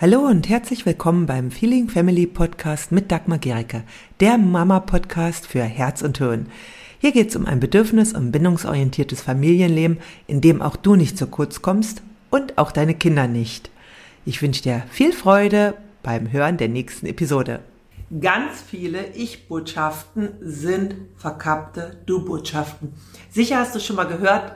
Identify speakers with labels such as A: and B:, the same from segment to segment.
A: Hallo und herzlich willkommen beim Feeling Family Podcast mit Dagmar Gericke, der Mama-Podcast für Herz und Hirn. Hier geht es um ein bedürfnis- und bindungsorientiertes Familienleben, in dem auch du nicht zu kurz kommst und auch deine Kinder nicht. Ich wünsche dir viel Freude beim Hören der nächsten Episode. Ganz viele Ich-Botschaften sind verkappte Du-Botschaften. Sicher hast du schon mal gehört,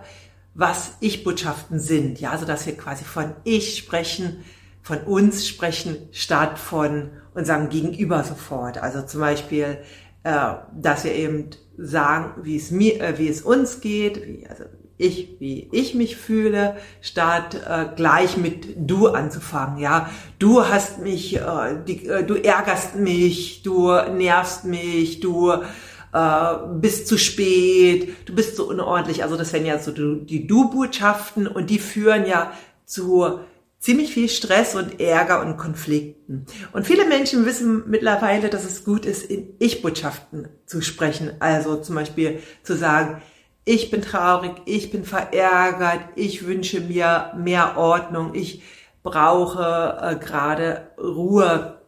A: was Ich-Botschaften sind. Ja, also dass wir quasi von Ich sprechen, von uns sprechen statt von unserem Gegenüber sofort. Also zum Beispiel, äh, dass wir eben sagen, wie es mir, äh, wie es uns geht, wie, also ich, wie ich mich fühle, statt äh, gleich mit du anzufangen. Ja, du hast mich, äh, die, äh, du ärgerst mich, du nervst mich, du äh, bist zu spät, du bist so unordentlich. Also das wären ja so die Du-Botschaften und die führen ja zu ziemlich viel Stress und Ärger und Konflikten. Und viele Menschen wissen mittlerweile, dass es gut ist, in Ich-Botschaften zu sprechen. Also zum Beispiel zu sagen, ich bin traurig, ich bin verärgert, ich wünsche mir mehr Ordnung, ich brauche äh, gerade Ruhe.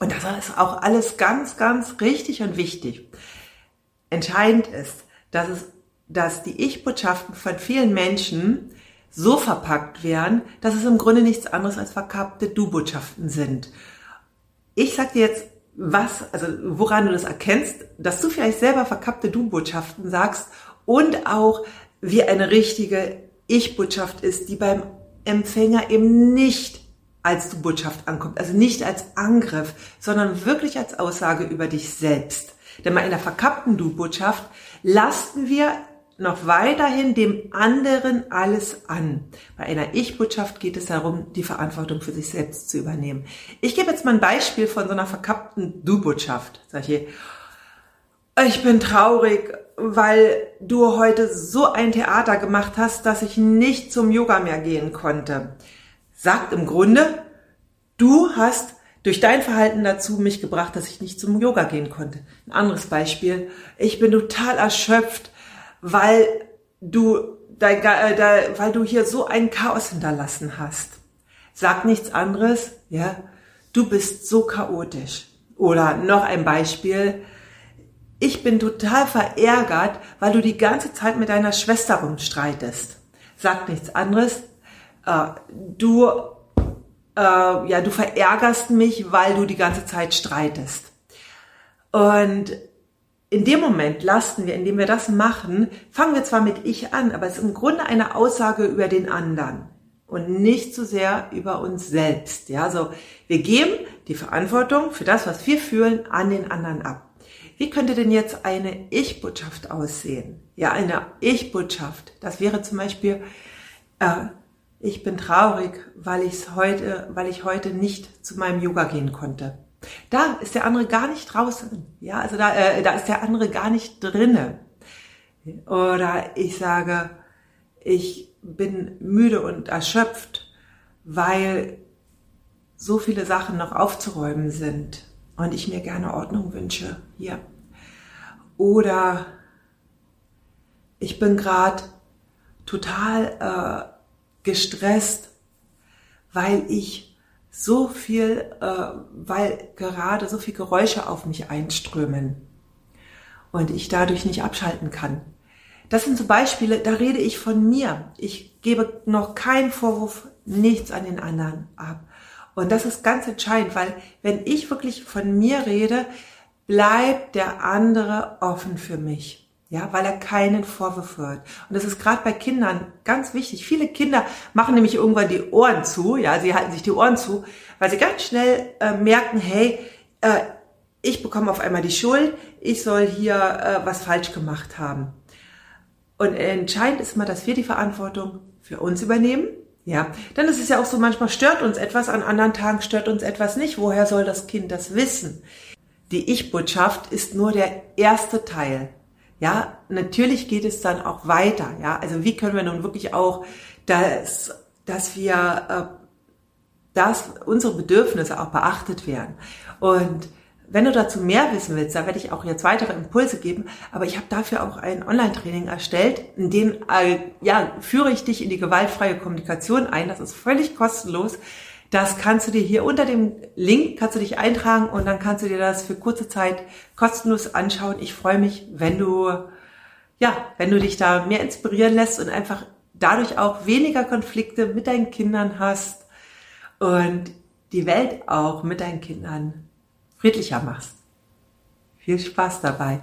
A: Und das ist auch alles ganz, ganz richtig und wichtig. Entscheidend ist, dass es, dass die Ich-Botschaften von vielen Menschen so verpackt werden, dass es im Grunde nichts anderes als verkappte Du-Botschaften sind. Ich sag dir jetzt, was, also woran du das erkennst, dass du vielleicht selber verkappte Du-Botschaften sagst und auch wie eine richtige Ich-Botschaft ist, die beim Empfänger eben nicht als Du-Botschaft ankommt, also nicht als Angriff, sondern wirklich als Aussage über dich selbst. Denn bei einer verkappten Du-Botschaft lasten wir noch weiterhin dem anderen alles an. Bei einer Ich-Botschaft geht es darum, die Verantwortung für sich selbst zu übernehmen. Ich gebe jetzt mal ein Beispiel von so einer verkappten Du-Botschaft. Sag ich, ich bin traurig, weil du heute so ein Theater gemacht hast, dass ich nicht zum Yoga mehr gehen konnte. Sagt im Grunde, du hast durch dein Verhalten dazu mich gebracht, dass ich nicht zum Yoga gehen konnte. Ein anderes Beispiel. Ich bin total erschöpft, weil du, dein, äh, weil du hier so ein Chaos hinterlassen hast. Sag nichts anderes, ja. Du bist so chaotisch. Oder noch ein Beispiel. Ich bin total verärgert, weil du die ganze Zeit mit deiner Schwester rumstreitest. Sag nichts anderes. Äh, du, äh, ja, du verärgerst mich, weil du die ganze Zeit streitest. Und in dem Moment lasten wir, indem wir das machen, fangen wir zwar mit ich an, aber es ist im Grunde eine Aussage über den anderen und nicht so sehr über uns selbst. Ja, so wir geben die Verantwortung für das, was wir fühlen, an den anderen ab. Wie könnte denn jetzt eine Ich-Botschaft aussehen? Ja, eine Ich-Botschaft. Das wäre zum Beispiel, äh, ich bin traurig, weil ich heute, weil ich heute nicht zu meinem Yoga gehen konnte. Da ist der andere gar nicht draußen. Ja, also da, äh, da ist der andere gar nicht drinne. Oder ich sage, ich bin müde und erschöpft, weil so viele Sachen noch aufzuräumen sind und ich mir gerne Ordnung wünsche hier. Oder ich bin gerade total äh, gestresst, weil ich so viel, äh, weil gerade so viel Geräusche auf mich einströmen und ich dadurch nicht abschalten kann. Das sind so Beispiele, da rede ich von mir. Ich gebe noch keinen Vorwurf, nichts an den anderen ab. Und das ist ganz entscheidend, weil wenn ich wirklich von mir rede, bleibt der andere offen für mich ja, weil er keinen Vorwurf hört. Und das ist gerade bei Kindern ganz wichtig. Viele Kinder machen nämlich irgendwann die Ohren zu, ja, sie halten sich die Ohren zu, weil sie ganz schnell äh, merken, hey, äh, ich bekomme auf einmal die Schuld, ich soll hier äh, was falsch gemacht haben. Und entscheidend ist mal, dass wir die Verantwortung für uns übernehmen. Ja, dann ist es ja auch so, manchmal stört uns etwas, an anderen Tagen stört uns etwas nicht. Woher soll das Kind das wissen? Die Ich-Botschaft ist nur der erste Teil ja, natürlich geht es dann auch weiter. Ja, also wie können wir nun wirklich auch, dass, dass wir, äh, dass unsere Bedürfnisse auch beachtet werden. Und wenn du dazu mehr wissen willst, da werde ich auch jetzt weitere Impulse geben. Aber ich habe dafür auch ein Online-Training erstellt, in dem äh, ja führe ich dich in die gewaltfreie Kommunikation ein. Das ist völlig kostenlos. Das kannst du dir hier unter dem Link, kannst du dich eintragen und dann kannst du dir das für kurze Zeit kostenlos anschauen. Ich freue mich, wenn du, ja, wenn du dich da mehr inspirieren lässt und einfach dadurch auch weniger Konflikte mit deinen Kindern hast und die Welt auch mit deinen Kindern friedlicher machst. Viel Spaß dabei.